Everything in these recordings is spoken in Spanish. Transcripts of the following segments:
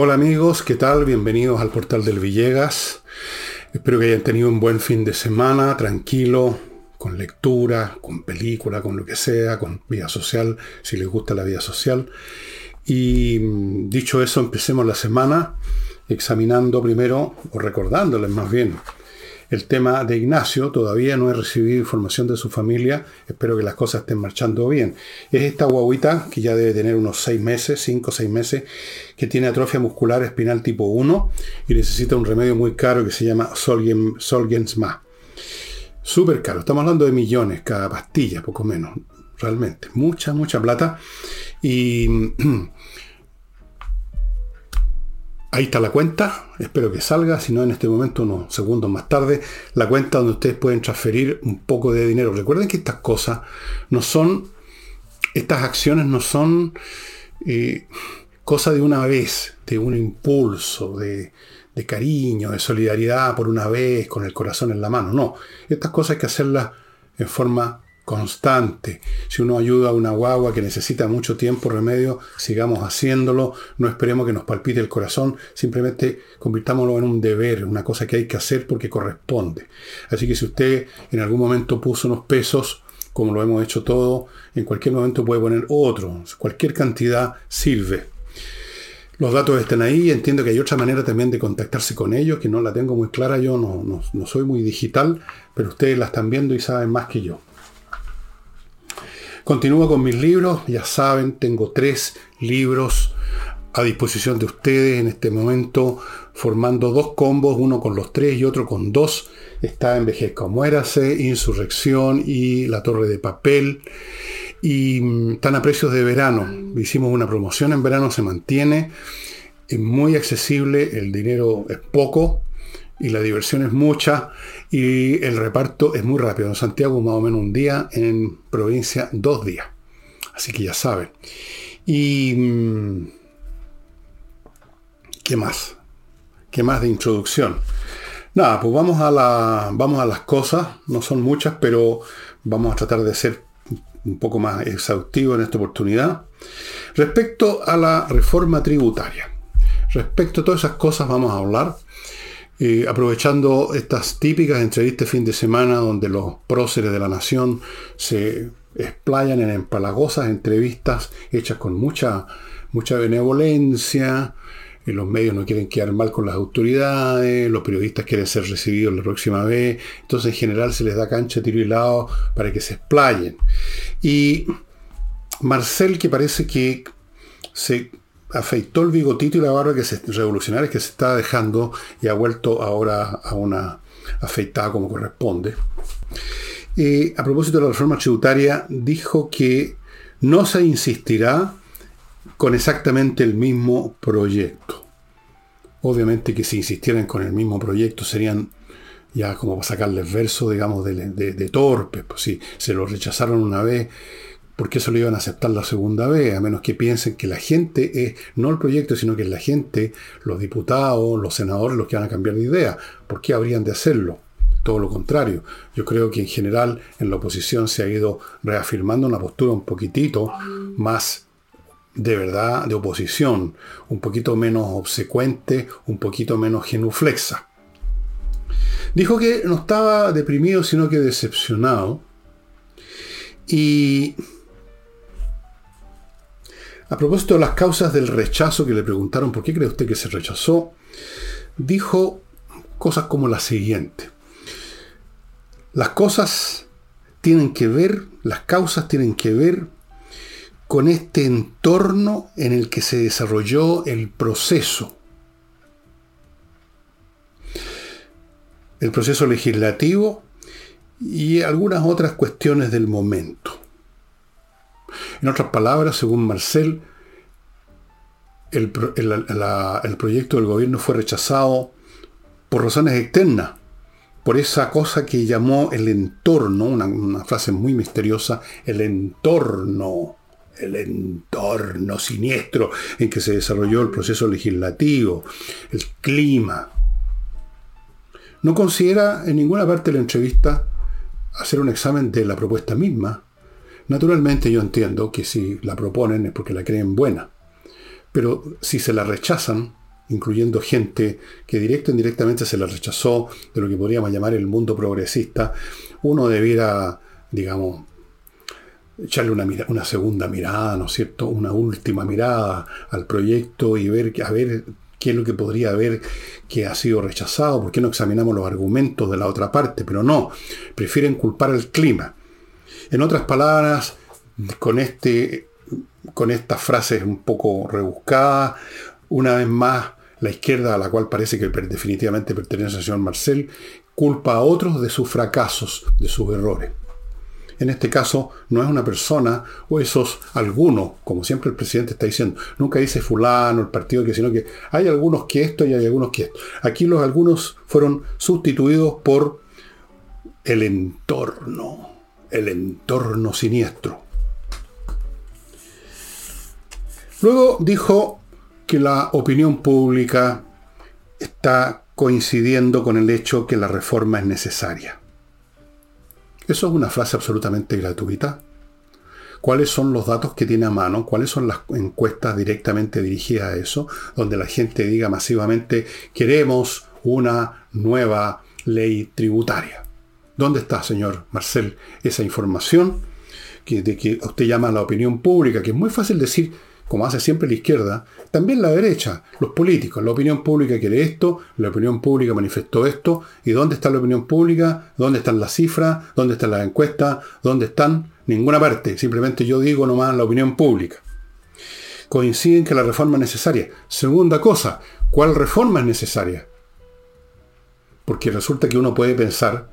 Hola amigos, ¿qué tal? Bienvenidos al portal del Villegas. Espero que hayan tenido un buen fin de semana, tranquilo, con lectura, con película, con lo que sea, con vida social, si les gusta la vida social. Y mm, dicho eso, empecemos la semana examinando primero, o recordándoles más bien, el tema de Ignacio. Todavía no he recibido información de su familia. Espero que las cosas estén marchando bien. Es esta guaguita que ya debe tener unos 6 meses, 5 o 6 meses, que tiene atrofia muscular espinal tipo 1 y necesita un remedio muy caro que se llama Solgensma. Súper caro. Estamos hablando de millones cada pastilla, poco menos. Realmente. Mucha, mucha plata. Y Ahí está la cuenta, espero que salga, si no en este momento, unos segundos más tarde, la cuenta donde ustedes pueden transferir un poco de dinero. Recuerden que estas cosas no son, estas acciones no son eh, cosa de una vez, de un impulso, de, de cariño, de solidaridad por una vez, con el corazón en la mano. No, estas cosas hay que hacerlas en forma constante. Si uno ayuda a una guagua que necesita mucho tiempo, remedio, sigamos haciéndolo, no esperemos que nos palpite el corazón, simplemente convirtámoslo en un deber, una cosa que hay que hacer porque corresponde. Así que si usted en algún momento puso unos pesos, como lo hemos hecho todo, en cualquier momento puede poner otro, cualquier cantidad sirve. Los datos están ahí, entiendo que hay otra manera también de contactarse con ellos, que no la tengo muy clara, yo no, no, no soy muy digital, pero ustedes la están viendo y saben más que yo. Continúo con mis libros, ya saben, tengo tres libros a disposición de ustedes en este momento, formando dos combos, uno con los tres y otro con dos. Está Envejezca o Muérase, Insurrección y La Torre de Papel. Y mm, están a precios de verano. Hicimos una promoción en verano, se mantiene. Es muy accesible, el dinero es poco, y la diversión es mucha y el reparto es muy rápido. En Santiago más o menos un día, en provincia dos días. Así que ya saben. Y... Mm, ¿Qué más? ¿Qué más de introducción? Nada, pues vamos a, la, vamos a las cosas. No son muchas, pero vamos a tratar de ser un poco más exhaustivo en esta oportunidad. Respecto a la reforma tributaria. Respecto a todas esas cosas vamos a hablar aprovechando estas típicas entrevistas fin de semana donde los próceres de la nación se explayan en empalagosas entrevistas hechas con mucha, mucha benevolencia, y los medios no quieren quedar mal con las autoridades, los periodistas quieren ser recibidos la próxima vez, entonces en general se les da cancha, tiro y lado para que se explayen. Y Marcel, que parece que se afeitó el bigotito y la barba que se, revolucionaria que se está dejando y ha vuelto ahora a una afeitada como corresponde. a propósito de la reforma tributaria, dijo que no se insistirá con exactamente el mismo proyecto. Obviamente que si insistieran con el mismo proyecto serían ya como para sacarles verso, digamos, de, de, torpes. Pues si se lo rechazaron una vez, ¿por qué se lo iban a aceptar la segunda vez? A menos que piensen que la gente es, no el proyecto, sino que es la gente, los diputados, los senadores los que van a cambiar de idea. ¿Por qué habrían de hacerlo? Todo lo contrario. Yo creo que en general en la oposición se ha ido reafirmando una postura un poquitito más de verdad de oposición, un poquito menos obsecuente, un poquito menos genuflexa. Dijo que no estaba deprimido, sino que decepcionado. Y a propósito de las causas del rechazo que le preguntaron por qué cree usted que se rechazó, dijo cosas como la siguiente. Las cosas tienen que ver, las causas tienen que ver con este entorno en el que se desarrolló el proceso. El proceso legislativo y algunas otras cuestiones del momento. En otras palabras, según Marcel, el, proyecto del gobierno fue rechazado por razones externas, por esa cosa que llamó el entorno, una, una frase muy misteriosa, el entorno, el entorno siniestro en que se desarrolló el proceso legislativo, el clima. No considera en ninguna parte de la entrevista hacer un examen de la propuesta misma, Naturalmente yo entiendo que si la proponen es porque la creen buena, pero si se la rechazan, incluyendo gente que directo e indirectamente se la rechazó de lo que podríamos llamar el mundo progresista, uno debiera, digamos, echarle una, una segunda mirada, ¿no es cierto? Una última mirada al proyecto y ver, a ver qué es lo que podría haber que ha sido rechazado, por qué no examinamos los argumentos de la otra parte, pero no, prefieren culpar al clima. En otras palabras, con, este, con estas frases un poco rebuscadas, una vez más, la izquierda, a la cual parece que definitivamente pertenece al señor Marcel, culpa a otros de sus fracasos, de sus errores en este caso no es una persona o esos algunos, como siempre el presidente está diciendo. Nunca dice fulano, el partido que, sino que hay algunos que esto y hay algunos que esto. Aquí los algunos fueron sustituidos por el entorno, el entorno siniestro. Luego dijo que la opinión pública está coincidiendo con el hecho que la reforma es necesaria. Eso es una frase absolutamente gratuita. ¿Cuáles son los datos que tiene a mano? ¿Cuáles son las encuestas directamente dirigidas a eso? Donde la gente diga masivamente, queremos una nueva ley tributaria. ¿Dónde está, señor Marcel, esa información que, de que usted llama a la opinión pública? Que es muy fácil decir, como hace siempre la izquierda, también la derecha, los políticos. La opinión pública quiere esto, la opinión pública manifestó esto. ¿Y dónde está la opinión pública? ¿Dónde están las cifras? ¿Dónde están las encuestas? ¿Dónde están? Ninguna parte. Simplemente yo digo nomás la opinión pública. Coinciden que la reforma es necesaria. Segunda cosa, ¿cuál reforma es necesaria? Porque resulta que uno puede pensar,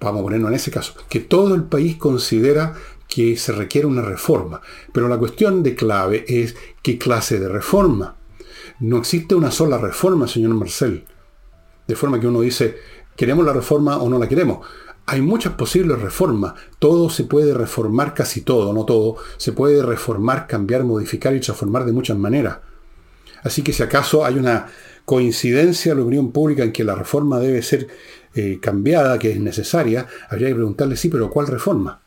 vamos a ponernos en ese caso, que todo el país considera que se requiere una reforma. Pero la cuestión de clave es qué clase de reforma. No existe una sola reforma, señor Marcel. De forma que uno dice, ¿queremos la reforma o no la queremos? Hay muchas posibles reformas. Todo se puede reformar, casi todo, no todo. Se puede reformar, cambiar, modificar y transformar de muchas maneras. Así que si acaso hay una coincidencia en la opinión pública en que la reforma debe ser eh, cambiada, que es necesaria, habría que preguntarle, sí, pero ¿cuál reforma?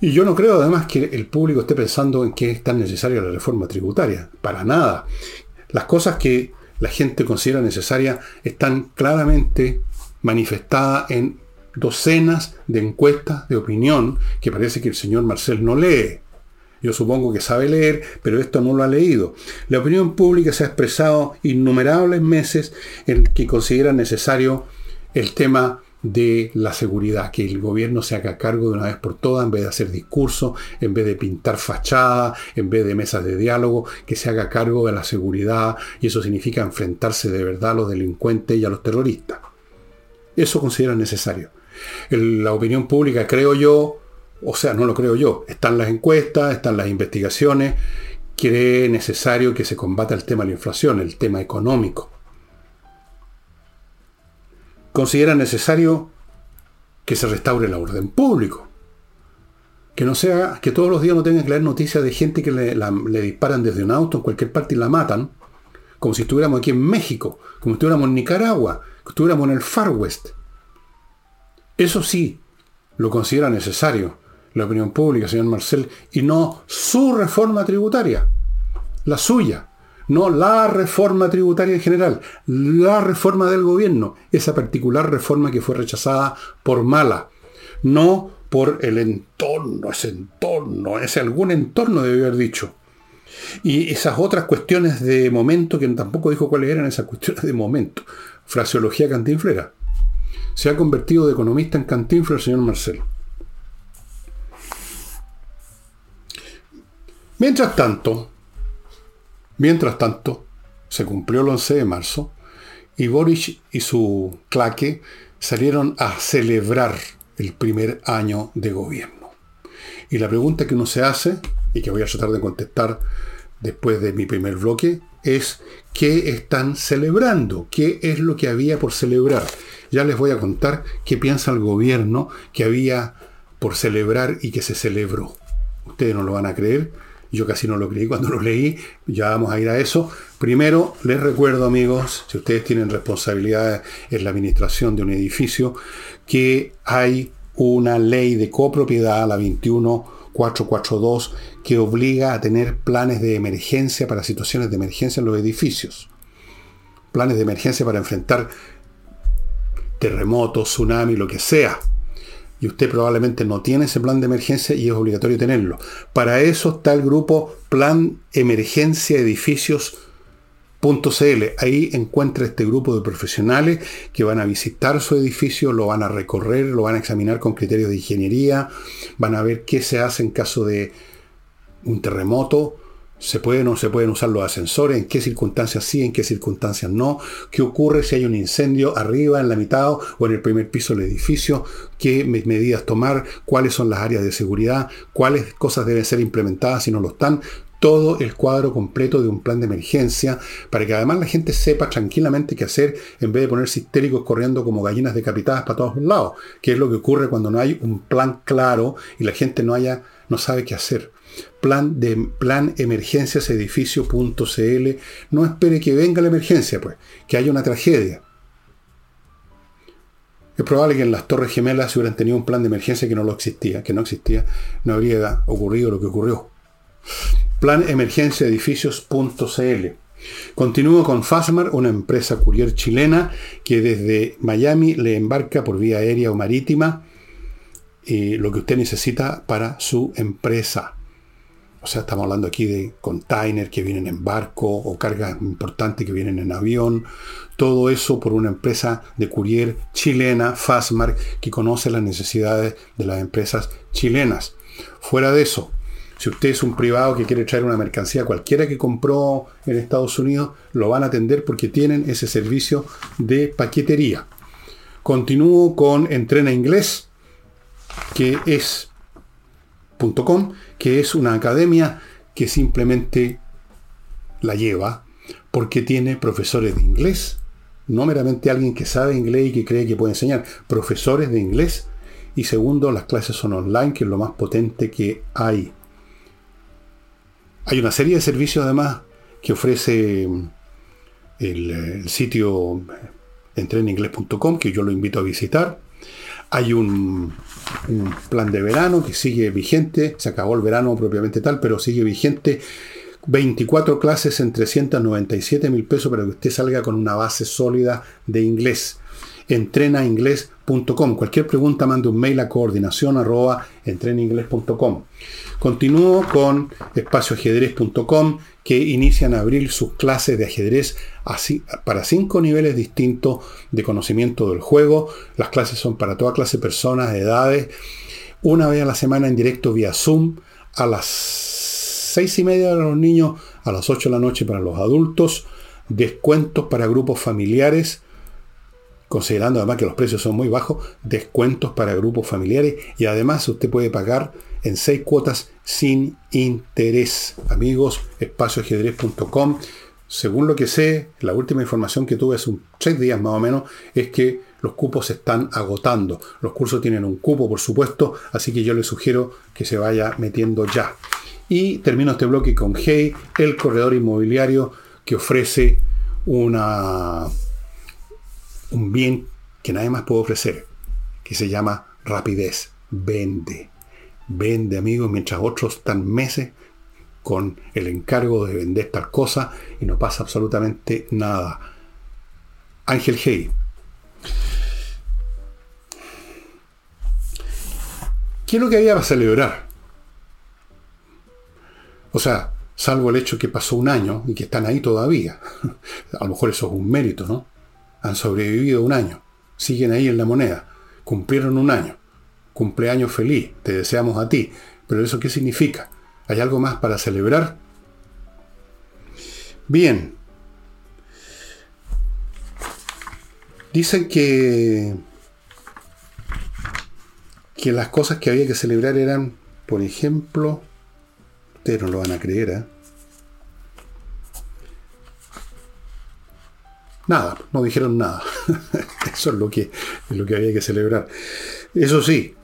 Y yo no creo además que el público esté pensando en que es tan necesaria la reforma tributaria. Para nada. Las cosas que la gente considera necesarias están claramente manifestadas en docenas de encuestas de opinión que parece que el señor Marcel no lee. Yo supongo que sabe leer, pero esto no lo ha leído. La opinión pública se ha expresado innumerables meses en que considera necesario el tema de la seguridad, que el gobierno se haga cargo de una vez por todas, en vez de hacer discursos, en vez de pintar fachadas, en vez de mesas de diálogo, que se haga cargo de la seguridad, y eso significa enfrentarse de verdad a los delincuentes y a los terroristas. Eso considera necesario. la opinión pública, creo yo, o sea, no lo creo yo, están las encuestas, están las investigaciones, cree necesario que se combata el tema de la inflación, el tema económico considera necesario que se restaure el orden público. Que no sea, que todos los días no tengan que leer noticias de gente que le, disparan desde un auto en cualquier parte y la matan, como si estuviéramos aquí en México, como si estuviéramos en Nicaragua, que estuviéramos en el Far West. Eso sí, lo considera necesario la opinión pública, señor Marcel, y no su reforma tributaria, la suya. No la reforma tributaria en general, la reforma del gobierno, esa particular reforma que fue rechazada por mala, no por el entorno, ese entorno, ese algún entorno debe haber dicho. Y esas otras cuestiones de momento, que tampoco dijo cuáles eran esas cuestiones de momento. Fraseología cantinflera. Se ha convertido de economista en cantinflera señor Marcelo. Mientras tanto, Mientras tanto, se cumplió el 11 de marzo y Boris y su claque salieron a celebrar el primer año de gobierno. Y la pregunta que uno se hace, y que voy a tratar de contestar después de mi primer bloque, es ¿qué están celebrando? ¿Qué es lo que había por celebrar? Ya les voy a contar qué piensa el gobierno que había por celebrar y que se celebró. Ustedes no lo van a creer, yo casi no lo creí cuando lo leí, ya vamos a ir a eso. Primero, les recuerdo amigos, si ustedes tienen responsabilidades en la administración de un edificio, que hay una ley de copropiedad, la 21 442 que obliga a tener planes de emergencia para situaciones de emergencia en los edificios. Planes de emergencia para enfrentar terremotos, tsunami, lo que sea. Y usted probablemente no tiene ese plan de emergencia y es obligatorio tenerlo. Para eso está el grupo Plan Emergencia Edificios .cl. Ahí encuentra este grupo de profesionales que van a visitar su edificio, lo van a recorrer, lo van a examinar con criterios de ingeniería, van a ver qué se hace en caso de un terremoto, se pueden o no se pueden usar los ascensores, en qué circunstancias sí, en qué circunstancias no, qué ocurre si hay un incendio arriba, en la mitad o en el primer piso del edificio, qué medidas tomar, cuáles son las áreas de seguridad, cuáles cosas deben ser implementadas si no lo están todo el cuadro completo de un plan de emergencia, para que además la gente sepa tranquilamente qué hacer en vez de ponerse histéricos corriendo como gallinas decapitadas para todos lados, que es lo que ocurre cuando no hay un plan claro y la gente no haya, no sabe qué hacer. Plan de plan emergencias edificio.cl. No espere que venga la emergencia, pues, que haya una tragedia. Es probable que en las Torres Gemelas si hubieran tenido un plan de emergencia que no lo existía, que no existía, no habría ocurrido lo que ocurrió planemergenciaedificios.cl. Continúo con Fasmar, una empresa courier chilena que desde Miami le embarca por vía aérea o marítima y lo que usted necesita para su empresa. O sea, estamos hablando aquí de containers que vienen en barco o cargas importantes que vienen en avión. Todo eso por una empresa de courier chilena, Fasmar, que conoce las necesidades de las empresas chilenas. Fuera de eso, si usted es un privado que quiere traer una mercancía cualquiera que compró en Estados Unidos, lo van a atender porque tienen ese servicio de paquetería. Continúo con Entrena Inglés, que es que es una academia que simplemente la lleva porque tiene profesores de inglés, no meramente alguien que sabe inglés y que cree que puede enseñar, profesores de inglés. Y segundo, las clases son online, que es lo más potente que hay. Hay una serie de servicios además que ofrece mm, el, sitio entreninglés.com que yo lo invito a visitar. Hay un, plan de verano que sigue vigente, se acabó el verano propiamente tal, pero sigue vigente. 24 clases en 397 mil pesos para que usted salga con una base sólida de inglés. Cualquier pregunta mande un mail a coordinación arroba. Continúo con espacioajedrez.com que inician a abrir sus clases de ajedrez para cinco niveles distintos de conocimiento del juego. Las clases son para toda clase de personas, edades. Una vez a la semana en directo vía Zoom a las seis y media para los niños, a las 8 de la noche para los adultos. Descuentos para grupos familiares considerando además que los precios son muy bajos, descuentos para grupos familiares y además usted puede pagar en seis cuotas sin interés. Amigos, espacioajedrez.com. Según lo que sé, la última información que tuve hace un tres días más o menos, es que los cupos se están agotando. Los cursos tienen un cupo, por supuesto, así que yo les sugiero que se vaya metiendo ya. Y termino este bloque con Hey, el corredor inmobiliario que ofrece una, un bien que nadie más puede ofrecer, que se llama rapidez. Vende vende amigos, mientras otros están meses con el encargo de vender tal cosa y no pasa absolutamente nada. Ángel Hey. ¿Qué es lo que había para celebrar? O sea, salvo el hecho que pasó un año y que están ahí todavía. A lo mejor eso es un mérito, ¿no? Han sobrevivido un año. Siguen ahí en la moneda. Cumplieron un año cumpleaños feliz, te deseamos a ti. Pero eso qué significa? ¿Hay algo más para celebrar? Bien. Dicen que que las cosas que había que celebrar eran, por ejemplo, ustedes no lo van a creer, ¿eh? Nada, no dijeron nada. Eso es lo que, es lo que había que celebrar. Eso sí,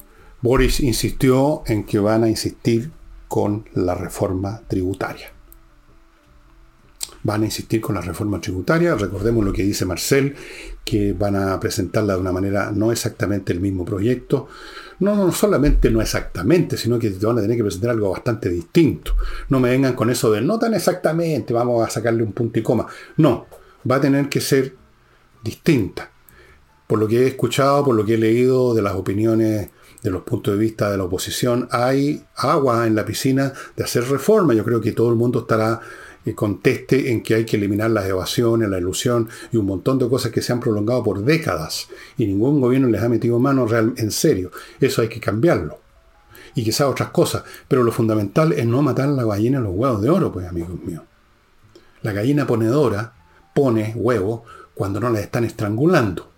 Boris insistió en que van a insistir con la reforma tributaria. van a insistir con la reforma tributaria. Recordemos lo que dice Marcel, que van a presentarla de una manera no exactamente el mismo proyecto. No, no solamente no exactamente, sino que te van a tener que presentar algo bastante distinto. No me vengan con eso de no tan exactamente, vamos a sacarle un punto y coma. No, va a tener que ser distinta. Por lo que he escuchado, por lo que he leído de las opiniones, de los puntos de vista de la oposición, hay agua en la piscina de hacer reforma. Yo creo que todo el mundo estará eh, conteste en que hay que eliminar las evasiones, la ilusión y un montón de cosas que se han prolongado por décadas y ningún gobierno les ha metido mano real, en serio. Eso hay que cambiarlo. Y quizás otras cosas. Pero lo fundamental es no matar a la gallina en los huevos de oro, pues amigos míos. La gallina ponedora pone huevos cuando no la están estrangulando.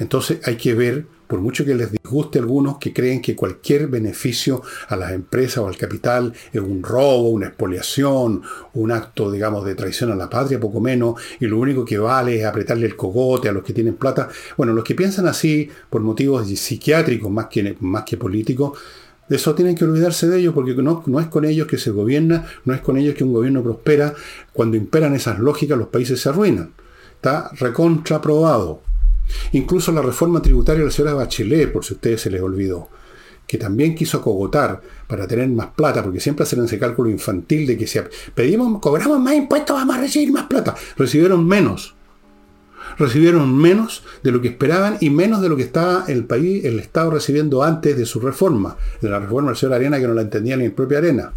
Entonces hay que ver por mucho que les disguste a algunos que creen que cualquier beneficio a las empresas o al capital es un robo, una expoliación, un acto, digamos, de traición a la patria, poco menos, y lo único que vale es apretarle el cogote a los que tienen plata. Bueno, los que piensan así por motivos psiquiátricos más que, más que políticos, eso tienen que olvidarse de ellos porque no, no, es con ellos que se gobierna, no es con ellos que un gobierno prospera. Cuando imperan esas lógicas los países se arruinan. Está recontraprobado. Incluso la reforma tributaria de la señora Bachelet, por si a ustedes se les olvidó, que también quiso acogotar para tener más plata, porque siempre hacen ese cálculo infantil de que si pedimos, cobramos más impuestos, vamos a recibir más plata. Recibieron menos. Recibieron menos de lo que esperaban y menos de lo que estaba el país, el Estado recibiendo antes de su reforma, de la reforma del señor Arena, que no la entendía ni en propia Arena.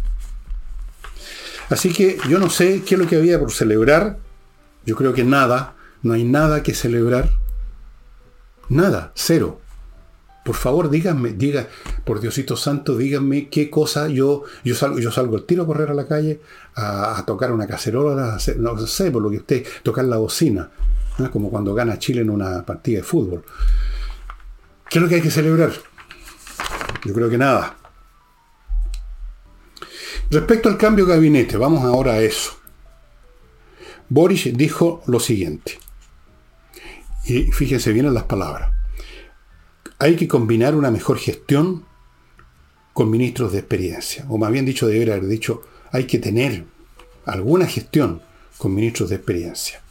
Así que yo no sé qué es lo que había por celebrar. Yo creo que nada, no hay nada que celebrar Nada, cero. Por favor, díganme, diga, por Diosito Santo, díganme qué cosa yo, yo salgo, yo salgo el tiro a correr a la calle, a, tocar una cacerola, no sé, por lo que usted, tocar la bocina, como cuando gana Chile en una partida de fútbol. ¿Qué es lo que hay que celebrar? Yo creo que nada. Respecto al cambio de gabinete, vamos ahora a eso. Boris dijo lo siguiente. Y fíjense bien en las palabras. Hay que combinar una mejor gestión con ministros de experiencia. O más bien dicho, debería haber dicho, hay que tener alguna gestión con ministros de experiencia.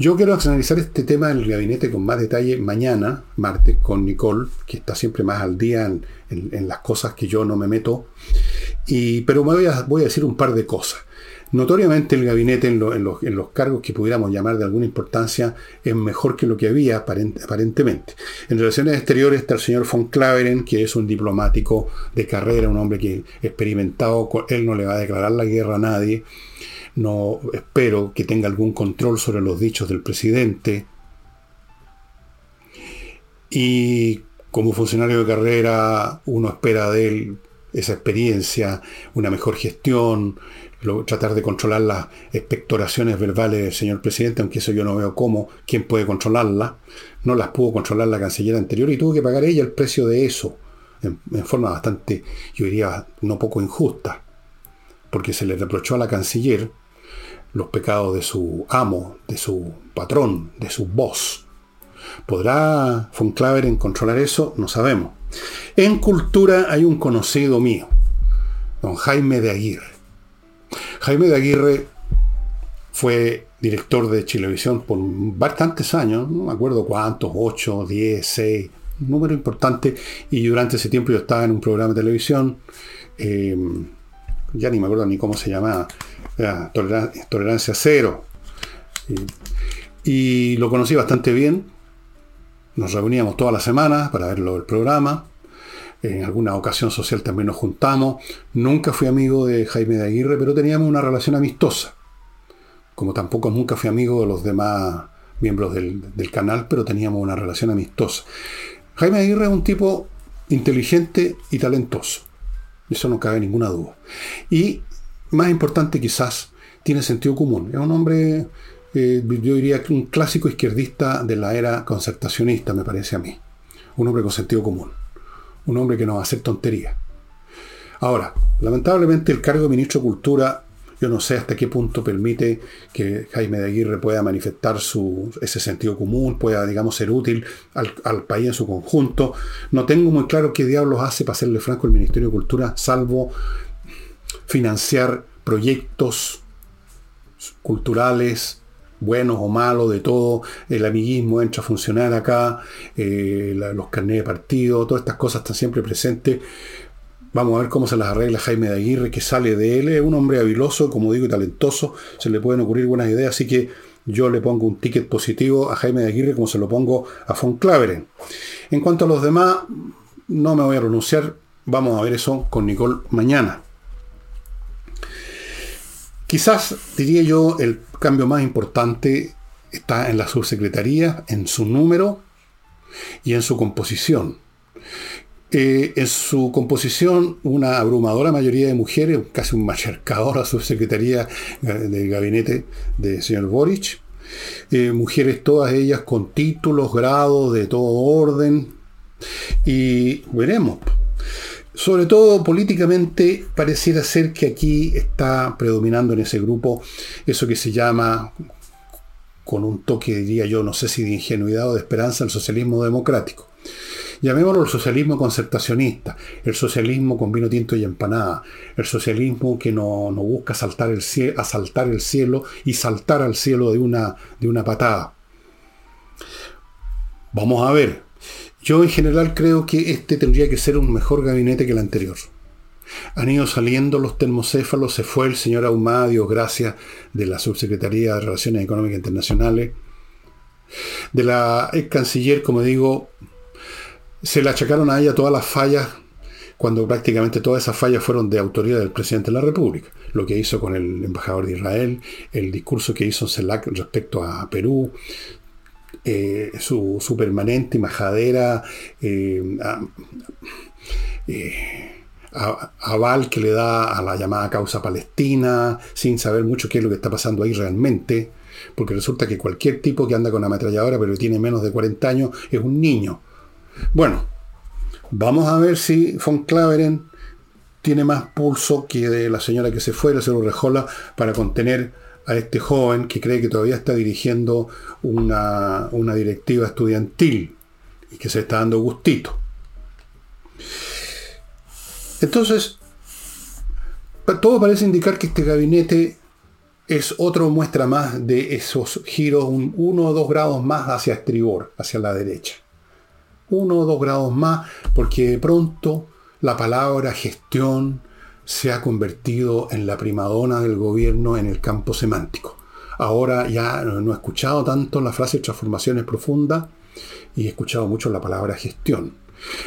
Yo quiero analizar este tema en el gabinete con más detalle mañana, martes, con Nicole, que está siempre más al día en, las cosas que yo no me meto. Pero me voy a, voy a decir un par de cosas. Notoriamente el gabinete en, los, cargos que pudiéramos llamar de alguna importancia es mejor que lo que había aparentemente. En relaciones exteriores está el señor von Claveren, que es un diplomático de carrera, un hombre que experimentado, él no le va a declarar la guerra a nadie. No espero que tenga algún control sobre los dichos del presidente. Y como funcionario de carrera, uno espera de él esa experiencia, una mejor gestión, tratar de controlar las expectoraciones verbales del señor presidente, aunque eso yo no veo cómo, quién puede controlarla. No las pudo controlar la canciller anterior y tuvo que pagar ella el precio de eso, en, forma bastante, yo diría, no poco injusta, porque se le reprochó a la canciller los pecados de su amo, de su patrón, de su voz. ¿Podrá von Claveren controlar eso? No sabemos. En cultura hay un conocido mío, don Jaime de Aguirre Jaime de Aguirre fue director de Chilevisión por bastantes años, no me acuerdo cuántos, 8, 10, 6, un número importante, y durante ese tiempo yo estaba en un programa de televisión, eh, ya ni me acuerdo ni cómo se llamaba, tolerancia, Cero, y, lo conocí bastante bien, nos reuníamos todas las semanas para verlo el programa, en alguna ocasión social también nos juntamos. Nunca fui amigo de Jaime de Aguirre, pero teníamos una relación amistosa. Como tampoco nunca fui amigo de los demás miembros del, canal, pero teníamos una relación amistosa. Jaime Aguirre es un tipo inteligente y talentoso. Eso no cabe ninguna duda. Y, más importante quizás, tiene sentido común. Es un hombre, eh, yo diría, un clásico izquierdista de la era concertacionista, me parece a mí. Un hombre con sentido común un hombre que no va a hacer tonterías. Ahora, lamentablemente el cargo de ministro de Cultura, yo no sé hasta qué punto permite que Jaime de Aguirre pueda manifestar su, ese sentido común, pueda, digamos, ser útil al, país en su conjunto. No tengo muy claro qué diablos hace, para serle franco, el Ministerio de Cultura, salvo financiar proyectos culturales, buenos o malos, de todo, el amiguismo entra a funcionar acá, eh, los carnés de partido, todas estas cosas están siempre presentes. Vamos a ver cómo se las arregla Jaime de Aguirre, que sale de él, es un hombre habiloso, como digo, y talentoso, se le pueden ocurrir buenas ideas, así que yo le pongo un ticket positivo a Jaime de Aguirre como se lo pongo a Von Claveren. En cuanto a los demás, no me voy a pronunciar, vamos a ver eso con Nicole mañana. Quizás, diría yo, el cambio más importante está en la subsecretaría, en su número y en su composición. Eh, en su composición, una abrumadora mayoría de mujeres, casi un machercador a subsecretaría del gabinete del señor Boric. Eh, mujeres todas ellas con títulos, grados de todo orden. Y veremos. Sobre todo políticamente pareciera ser que aquí está predominando en ese grupo eso que se llama, con un toque diría yo, no sé si de ingenuidad o de esperanza, el socialismo democrático. Llamémoslo el socialismo concertacionista, el socialismo con vino tinto y empanada, el socialismo que no, busca saltar el asaltar el cielo y saltar al cielo de una, de una patada. Vamos a ver, yo en general creo que este tendría que ser un mejor gabinete que el anterior. Han ido saliendo los termocéfalos, se fue el señor Ahumada, gracias, de la Subsecretaría de Relaciones Económicas Internacionales. De la ex canciller, como digo, se le achacaron a ella todas las fallas, cuando prácticamente todas esas fallas fueron de autoría del presidente de la República. Lo que hizo con el embajador de Israel, el discurso que hizo CELAC respecto a Perú, eh, su, su, permanente majadera eh, eh, aval que le da a la llamada causa palestina, sin saber mucho qué es lo que está pasando ahí realmente, porque resulta que cualquier tipo que anda con ametralladora pero tiene menos de 40 años es un niño. Bueno, vamos a ver si von Claveren tiene más pulso que de la señora que se fue, la señora Rejola, para contener a este joven que cree que todavía está dirigiendo una, una directiva estudiantil y que se está dando gustito. Entonces, todo parece indicar que este gabinete es otra muestra más de esos giros, uno o dos grados más hacia estribor, hacia la derecha. Uno o dos grados más, porque de pronto la palabra gestión, se ha convertido en la primadona del gobierno en el campo semántico. Ahora ya no he escuchado tanto la frase transformaciones profundas y he escuchado mucho la palabra gestión.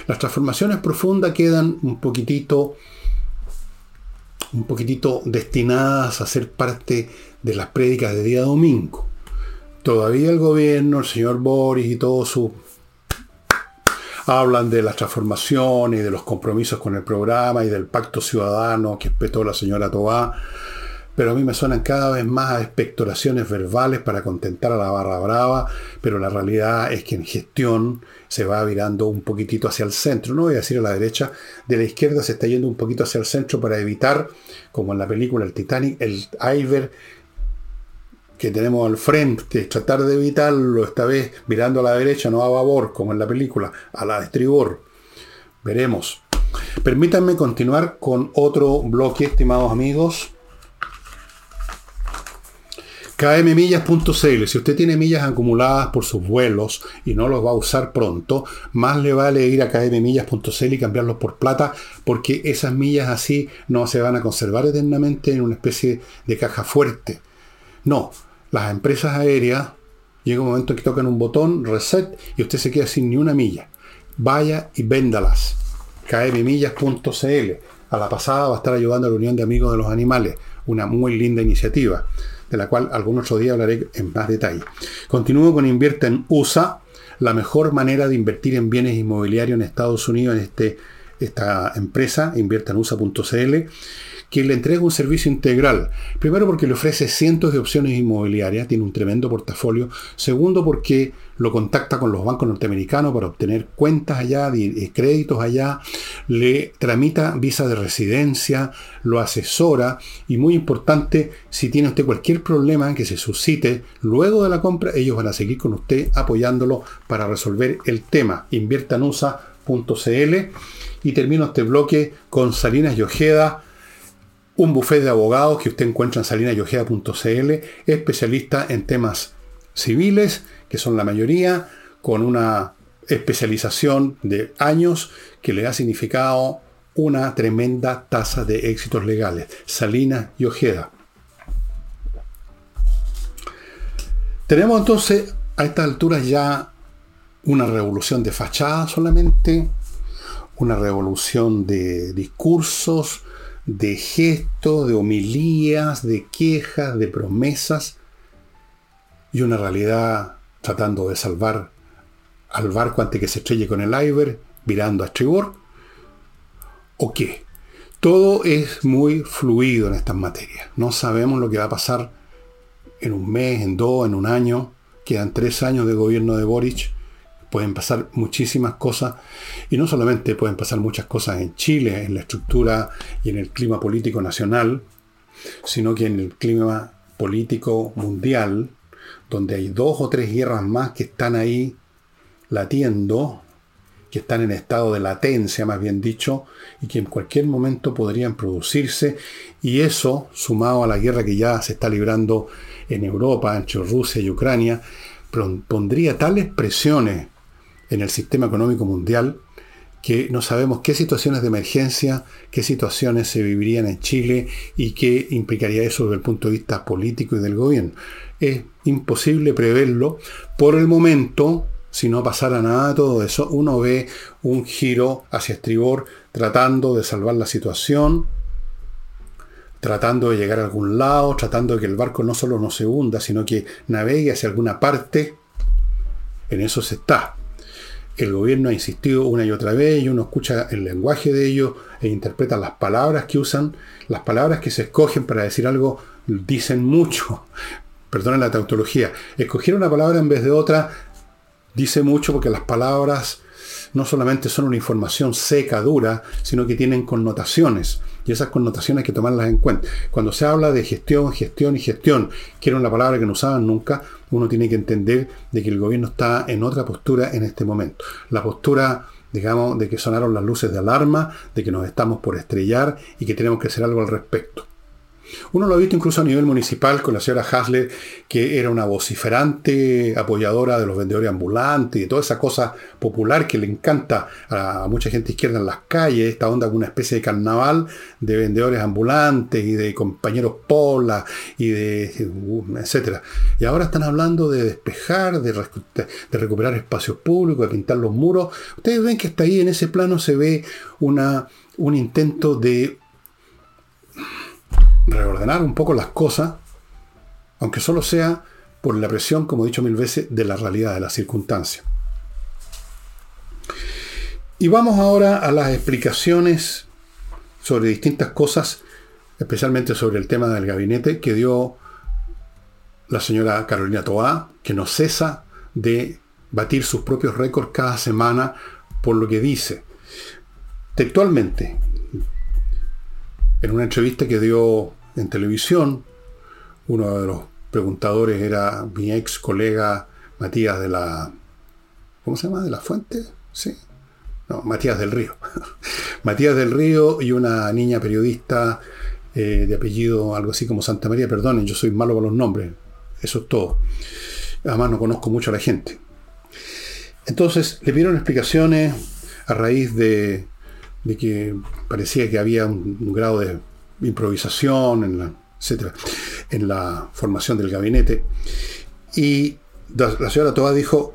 Las transformaciones profundas quedan un poquitito un poquitito destinadas a ser parte de las prédicas de día domingo. Todavía el gobierno, el señor Boris y todo su hablan de las transformaciones y de los compromisos con el programa y del pacto ciudadano que espetó la señora Tobá, pero a mí me suenan cada vez más a expectoraciones verbales para contentar a la barra brava, pero la realidad es que en gestión se va virando un poquitito hacia el centro, no voy a decir a la derecha, de la izquierda se está yendo un poquito hacia el centro para evitar, como en la película El Titanic, el iceberg que tenemos al frente, tratar de evitarlo, esta vez mirando a la derecha, no a babor, como en la película, a la estribor. Veremos. Permítanme continuar con otro bloque, estimados amigos. kmmillas.cl. Si usted tiene millas acumuladas por sus vuelos y no los va a usar pronto, más le vale ir a kmmillas.cl y cambiarlos por plata, porque esas millas así no se van a conservar eternamente en una especie de caja fuerte. No, las empresas aéreas, llega un momento que tocan un botón, reset, y usted se queda sin ni una milla. Vaya y véndalas. kmmillas.cl. A la pasada va a estar ayudando a la Unión de Amigos de los Animales, una muy linda iniciativa, de la cual algún otro día hablaré en más detalle. Continúo con Invierte en USA, la mejor manera de invertir en bienes inmobiliarios en Estados Unidos en este, esta empresa, inviertanusa.cl que le entrega un servicio integral. Primero porque le ofrece cientos de opciones inmobiliarias, tiene un tremendo portafolio. Segundo porque lo contacta con los bancos norteamericanos para obtener cuentas allá, eh, créditos allá, le tramita visa de residencia, lo asesora y muy importante, si tiene usted cualquier problema que se suscite luego de la compra, ellos van a seguir con usted apoyándolo para resolver el tema. Inviertanusa.cl y termino este bloque con Salinas y Ojeda un buffet de abogados que usted encuentra en salinayogea.cl, especialista en temas civiles, que son la mayoría, con una especialización de años que le ha significado una tremenda tasa de éxitos legales. Salina y Ojeda. Tenemos entonces a estas alturas ya una revolución de fachada solamente, una revolución de discursos, de gestos, de homilías, de quejas, de promesas y una realidad tratando de salvar al barco antes que se estrelle con el iceberg, virando a estribor. ¿O qué? Todo es muy fluido en estas materias. No sabemos lo que va a pasar en un mes, en dos, en un año. Quedan tres años de gobierno de Boric pueden pasar muchísimas cosas y no solamente pueden pasar muchas cosas en Chile, en la estructura y en el clima político nacional, sino que en el clima político mundial, donde hay dos o tres guerras más que están ahí latiendo, que están en estado de latencia, más bien dicho, y que en cualquier momento podrían producirse, y eso, sumado a la guerra que ya se está librando en Europa, entre Rusia y Ucrania, pondría tales presiones en el sistema económico mundial que no sabemos qué situaciones de emergencia, qué situaciones se vivirían en Chile y qué implicaría eso desde el punto de vista político y del gobierno. Es imposible preverlo. Por el momento, si no pasara nada todo eso, uno ve un giro hacia estribor tratando de salvar la situación, tratando de llegar a algún lado, tratando de que el barco no solo no se hunda, sino que navegue hacia alguna parte. En eso se está el gobierno ha insistido una y otra vez y uno escucha el lenguaje de ellos e interpreta las palabras que usan, las palabras que se escogen para decir algo dicen mucho. Perdonen la tautología. Escoger una palabra en vez de otra dice mucho porque las palabras no solamente son una información seca, dura, sino que tienen connotaciones. Y esas connotaciones hay que tomarlas en cuenta. Cuando se habla de gestión, gestión y gestión, que era una palabra que no usaban nunca, uno tiene que entender de que el gobierno está en otra postura en este momento. La postura, digamos, de que sonaron las luces de alarma, de que nos estamos por estrellar y que tenemos que hacer algo al respecto. Uno lo ha visto incluso a nivel municipal con la señora Hasler, que era una vociferante apoyadora de los vendedores ambulantes y toda esa cosa popular que le encanta a mucha gente izquierda en las calles, esta onda de una especie de carnaval de vendedores ambulantes y de compañeros pola y de etcétera. Y ahora están hablando de despejar, de, de recuperar espacios públicos, de pintar los muros. Ustedes ven que hasta ahí en ese plano se ve una, un intento de reordenar un poco las cosas, aunque solo sea por la presión, como he dicho mil veces, de la realidad, de las circunstancias. Y vamos ahora a las explicaciones sobre distintas cosas, especialmente sobre el tema del gabinete que dio la señora Carolina Toá, que no cesa de batir sus propios récords cada semana por lo que dice. Textualmente, en una entrevista que dio en televisión, uno de los preguntadores era mi ex colega Matías de la... ¿Cómo se llama? ¿De la Fuente? Sí. No, Matías del Río. Matías del Río y una niña periodista eh, de apellido algo así como Santa María, perdonen, yo soy malo con los nombres, eso es todo. Además no conozco mucho a la gente. Entonces le pidieron explicaciones a raíz de de que parecía que había un, grado de improvisación, en la, etcétera, en la formación del gabinete. Y la señora Toa dijo,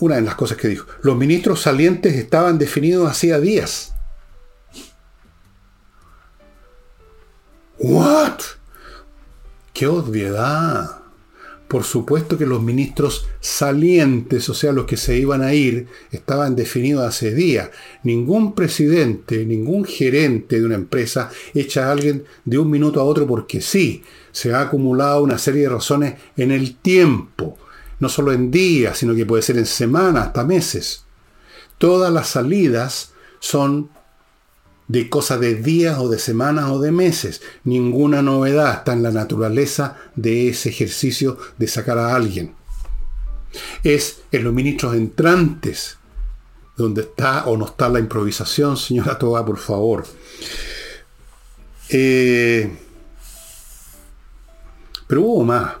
una de las cosas que dijo, los ministros salientes estaban definidos hacía días. ¿What? ¡Qué obviedad! Por supuesto que los ministros salientes, o sea, los que se iban a ir, estaban definidos hace días. Ningún presidente, ningún gerente de una empresa echa a alguien de un minuto a otro porque sí. Se ha acumulado una serie de razones en el tiempo. No solo en días, sino que puede ser en semanas, hasta meses. Todas las salidas son de cosas de días o de semanas o de meses. Ninguna novedad está en la naturaleza de ese ejercicio de sacar a alguien. Es en los ministros entrantes donde está o no está la improvisación, señora Toba, por favor. Eh, pero hubo más.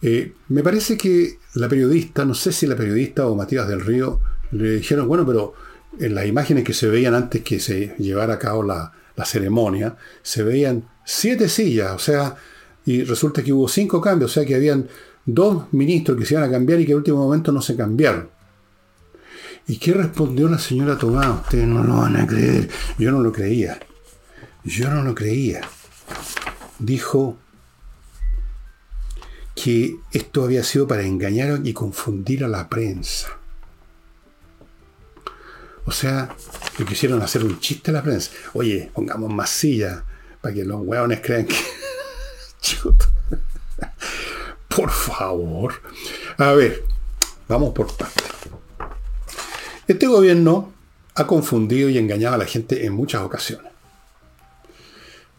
Eh, me parece que la periodista, no sé si la periodista o Matías del Río, le dijeron, bueno, pero en las imágenes que se veían antes que se llevara a cabo la, ceremonia, se veían siete sillas, o sea, y resulta que hubo cinco cambios, o sea que habían dos ministros que se iban a cambiar y que en último momento no se cambiaron. ¿Y qué respondió la señora Tomás? Ustedes no lo van a creer. Yo no lo creía. Yo no lo creía. Dijo que esto había sido para engañar y confundir a la prensa. O sea, le quisieron hacer un chiste a la prensa. Oye, pongamos más sillas para que los hueones crean que... por favor. A ver, vamos por partes. Este gobierno ha confundido y engañado a la gente en muchas ocasiones.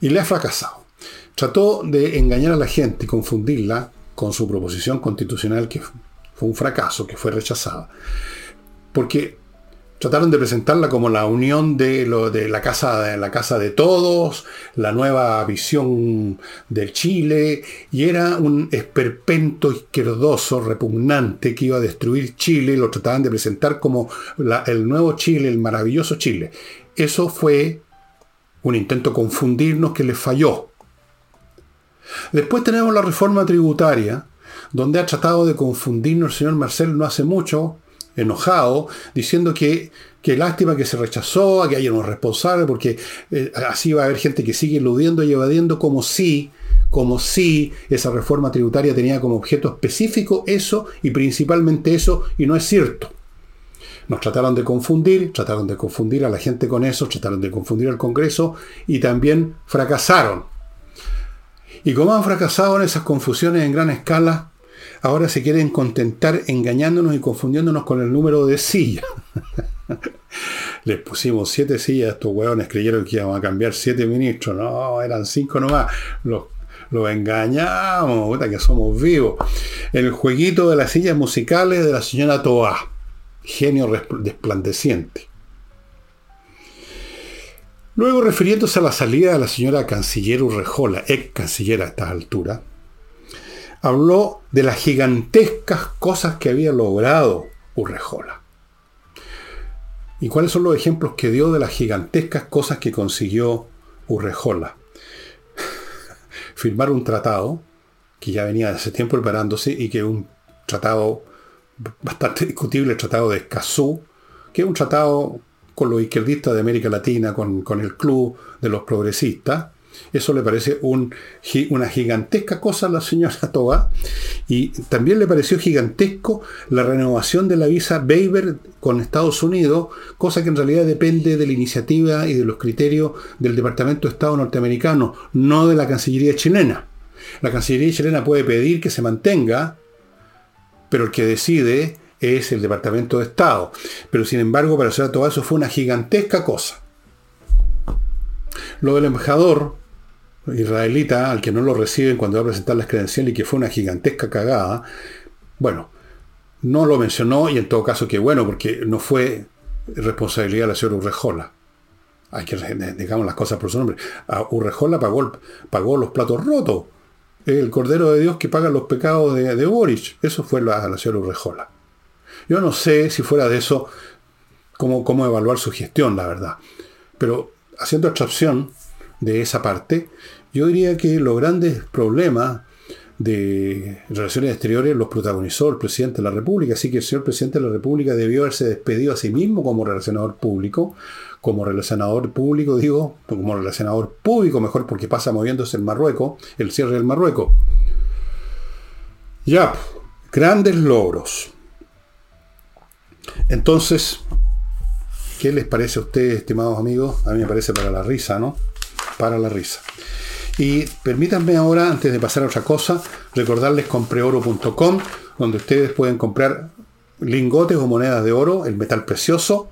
Y le ha fracasado. Trató de engañar a la gente y confundirla con su proposición constitucional que fue un fracaso, que fue rechazada. Porque trataron de presentarla como la unión de, lo, de la, casa, de la casa de todos, la nueva visión del Chile, y era un esperpento izquierdoso, repugnante, que iba a destruir Chile, lo trataban de presentar como el nuevo Chile, el maravilloso Chile. Eso fue un intento confundirnos que les falló. Después tenemos la reforma tributaria, donde ha tratado de confundirnos el señor Marcel no hace mucho, enojado, diciendo que, que lástima que se rechazó, que haya unos responsables, porque eh, así va a haber gente que sigue eludiendo y evadiendo como si, como si esa reforma tributaria tenía como objeto específico eso y principalmente eso, y no es cierto. Nos trataron de confundir, trataron de confundir a la gente con eso, trataron de confundir al Congreso y también fracasaron. Y como han fracasado en esas confusiones en gran escala, ahora se quieren contentar engañándonos y confundiéndonos con el número de sillas. Les pusimos siete sillas, estos hueones creyeron que íbamos a cambiar siete ministros. No, eran cinco nomás. Los, los engañamos, puta, que somos vivos. El jueguito de las sillas musicales de la señora Toa. Genio desplandeciente. Luego, refiriéndose a la salida de la señora canciller Urrejola, ex canciller a esta altura, habló de las gigantescas cosas que había logrado Urrejola. ¿Y cuáles son los ejemplos que dio de las gigantescas cosas que consiguió Urrejola? Firmar un tratado que ya venía de hace tiempo preparándose y que un tratado bastante discutible, el tratado de Escazú, que es un tratado con los izquierdistas de América Latina, con, con el club de los progresistas, eso le parece una gigantesca cosa a la señora Toa. Y también le pareció gigantesco la renovación de la visa Weber con Estados Unidos, cosa que en realidad depende de la iniciativa y de los criterios del Departamento de Estado norteamericano, no de la Cancillería chilena. La Cancillería chilena puede pedir que se mantenga, pero el que decide es el Departamento de Estado. Pero sin embargo, para la señora Toa eso fue una gigantesca cosa. Lo del embajador israelita, al que no lo reciben cuando va a presentar las credenciales y que fue una gigantesca cagada, bueno, no lo mencionó y en todo caso que bueno, porque no fue responsabilidad de la señora Urrejola. Hay que, digamos las cosas por su nombre. A Urrejola pagó, pagó los platos rotos. El Cordero de Dios que paga los pecados de, de Boric. Eso fue la, la señora Urrejola. Yo no sé si fuera de eso cómo, cómo evaluar su gestión, la verdad. Pero haciendo abstracción de esa parte, yo diría que los grandes problemas de relaciones exteriores los protagonizó el presidente de la República, así que el señor presidente de la República debió haberse despedido a sí mismo como relacionador público, como relacionador público, digo, como relacionador público, mejor porque pasa moviéndose el Marruecos, el cierre del Marruecos. Ya, grandes logros. Entonces, ¿qué les parece a ustedes, estimados amigos? A mí me parece para la risa, ¿no? Para la risa. Y permítanme ahora, antes de pasar a otra cosa, recordarles compreoro.com, donde ustedes pueden comprar lingotes o monedas de oro, el metal precioso,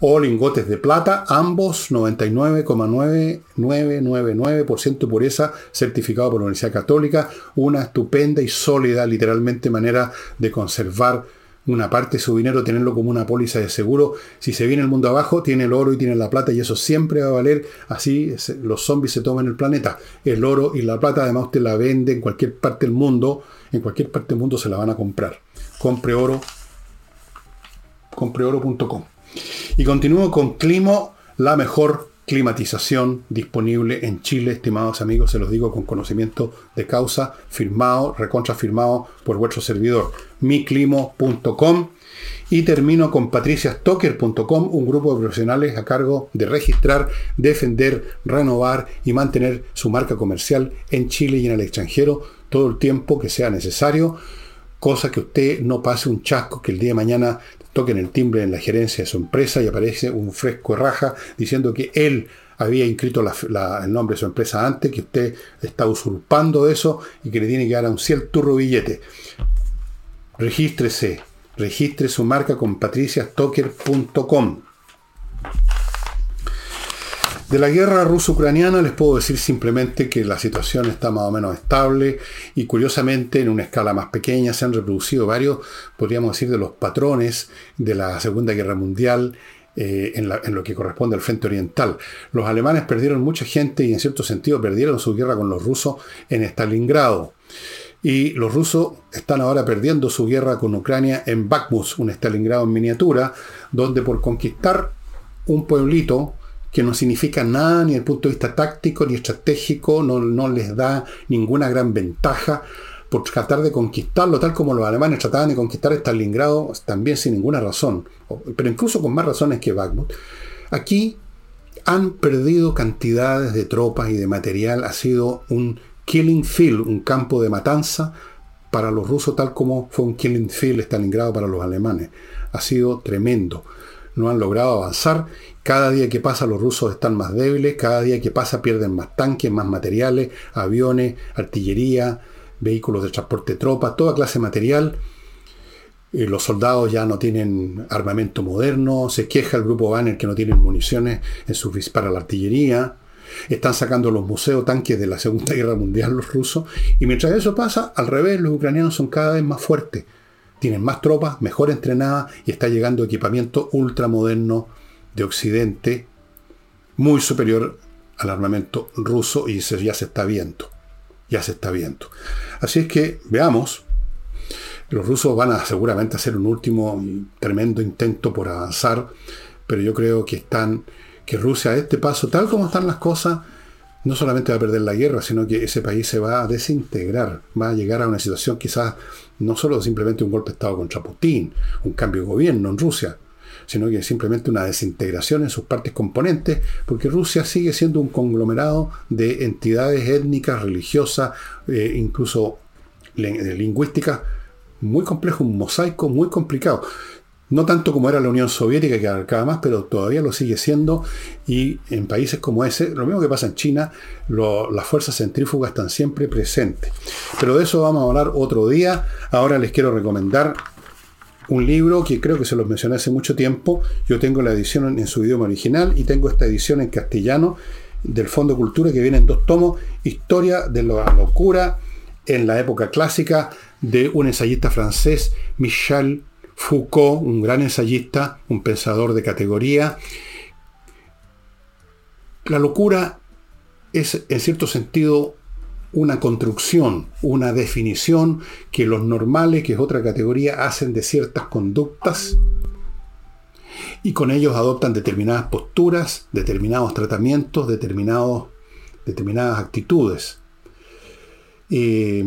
o lingotes de plata, ambos 99,9999% pureza, certificado por la Universidad Católica, una estupenda y sólida, literalmente, manera de conservar una parte de su dinero, tenerlo como una póliza de seguro. Si se viene el mundo abajo, tiene el oro y tiene la plata y eso siempre va a valer. Así los zombies se toman el planeta. El oro y la plata además usted la vende en cualquier parte del mundo. En cualquier parte del mundo se la van a comprar. Compre oro. Compreoro.com. Y continúo con Climo, la mejor climatización disponible en Chile, estimados amigos, se los digo con conocimiento de causa, firmado, recontra firmado por vuestro servidor, miclimo.com. Y termino con patriciastocker.com, un grupo de profesionales a cargo de registrar, defender, renovar y mantener su marca comercial en Chile y en el extranjero todo el tiempo que sea necesario, cosa que usted no pase un chasco que el día de mañana toquen el timbre en la gerencia de su empresa y aparece un fresco raja diciendo que él había inscrito el nombre de su empresa antes, que usted está usurpando eso y que le tiene que dar a un cierto billete. Regístrese, registre su marca con patriciastocker.com. De la guerra ruso-ucraniana les puedo decir simplemente que la situación está más o menos estable y curiosamente en una escala más pequeña se han reproducido varios, podríamos decir, de los patrones de la Segunda Guerra Mundial eh, en, en, lo que corresponde al frente oriental. Los alemanes perdieron mucha gente y en cierto sentido perdieron su guerra con los rusos en Stalingrado. Y los rusos están ahora perdiendo su guerra con Ucrania en Bakhmut, un Stalingrado en miniatura, donde por conquistar un pueblito que no significa nada ni desde el punto de vista táctico ni estratégico, no, no les da ninguna gran ventaja por tratar de conquistarlo, tal como los alemanes trataban de conquistar Stalingrado, también sin ninguna razón, pero incluso con más razones que Bakhmut. Aquí han perdido cantidades de tropas y de material, ha sido un killing field, un campo de matanza para los rusos, tal como fue un killing field Stalingrado para los alemanes. Ha sido tremendo. No han logrado avanzar cada día que pasa los rusos están más débiles, cada día que pasa pierden más tanques, más materiales, aviones, artillería, vehículos de transporte de tropas, toda clase de material. Eh, los soldados ya no tienen armamento moderno, se queja el grupo Banner que no tienen municiones en para la artillería. Están sacando los museos tanques de la Segunda Guerra Mundial los rusos. Y mientras eso pasa, al revés, los ucranianos son cada vez más fuertes. Tienen más tropas, mejor entrenadas y está llegando equipamiento ultramoderno de Occidente muy superior al armamento ruso y ya se está viendo. Ya se está viendo. Así es que veamos. Los rusos van a seguramente hacer un último tremendo intento por avanzar, pero yo creo que están que Rusia a este paso, tal como están las cosas, no solamente va a perder la guerra, sino que ese país se va a desintegrar, va a llegar a una situación quizás no solo simplemente un golpe de Estado contra Putin, un cambio de gobierno en Rusia, sino que simplemente una desintegración en sus partes componentes, porque Rusia sigue siendo un conglomerado de entidades étnicas, religiosas, eh, incluso lingüísticas, muy complejo, un mosaico muy complicado. No tanto como era la Unión Soviética, que abarcaba más, pero todavía lo sigue siendo. Y en países como ese, lo mismo que pasa en China, las fuerzas centrífugas están siempre presentes. Pero de eso vamos a hablar otro día. Ahora les quiero recomendar un libro que creo que se los mencioné hace mucho tiempo. Yo tengo la edición en su idioma original y tengo esta edición en castellano del Fondo Cultura que viene en dos tomos, Historia de la locura en la época clásica de un ensayista francés, Michel Foucault, un gran ensayista, un pensador de categoría. La locura es en cierto sentido una construcción, una definición que los normales, que es otra categoría, hacen de ciertas conductas y con ellos adoptan determinadas posturas, determinados tratamientos, determinados, determinadas actitudes. Eh,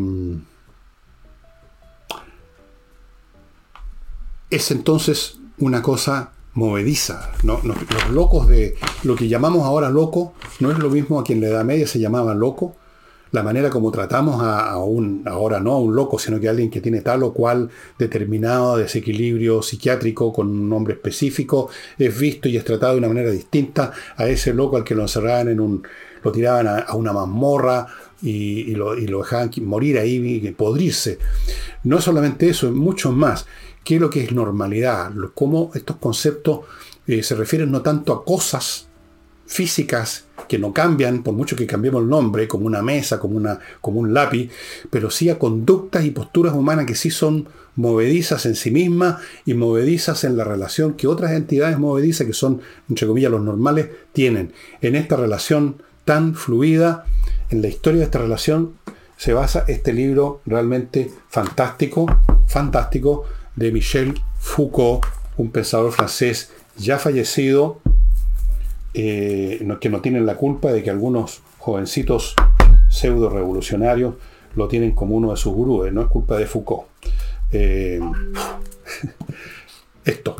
es entonces una cosa movediza. Los locos de lo que llamamos ahora loco no es lo mismo a quien en la Edad Media se llamaba loco, la manera como tratamos a, un, ahora no a un loco, sino que a alguien que tiene tal o cual determinado desequilibrio psiquiátrico con un nombre específico, es visto y es tratado de una manera distinta a ese loco al que lo encerraban en un, lo tiraban a, una mazmorra y, lo, dejaban morir ahí y podrirse. No solamente eso, mucho más. ¿Qué es lo que es normalidad? Cómo estos conceptos eh, se refieren no tanto a cosas, físicas que no cambian, por mucho que cambiemos el nombre, como una mesa, como, una, como un lápiz, pero sí a conductas y posturas humanas que sí son movedizas en sí mismas y movedizas en la relación que otras entidades movedizas, que son, entre comillas, los normales, tienen. En esta relación tan fluida, en la historia de esta relación, se basa este libro realmente fantástico, fantástico, de Michel Foucault, un pensador francés ya fallecido, eh, que no tienen la culpa de que algunos jovencitos pseudo revolucionarios lo tienen como uno de sus gurúes, no es culpa de Foucault. Eh, esto,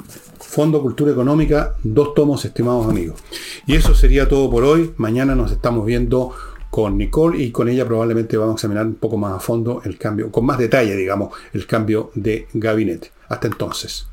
Fondo Cultura Económica, dos tomos, estimados amigos. Y eso sería todo por hoy. Mañana nos estamos viendo con Nicole y con ella probablemente vamos a examinar un poco más a fondo el cambio, con más detalle, digamos, el cambio de gabinete. Hasta entonces.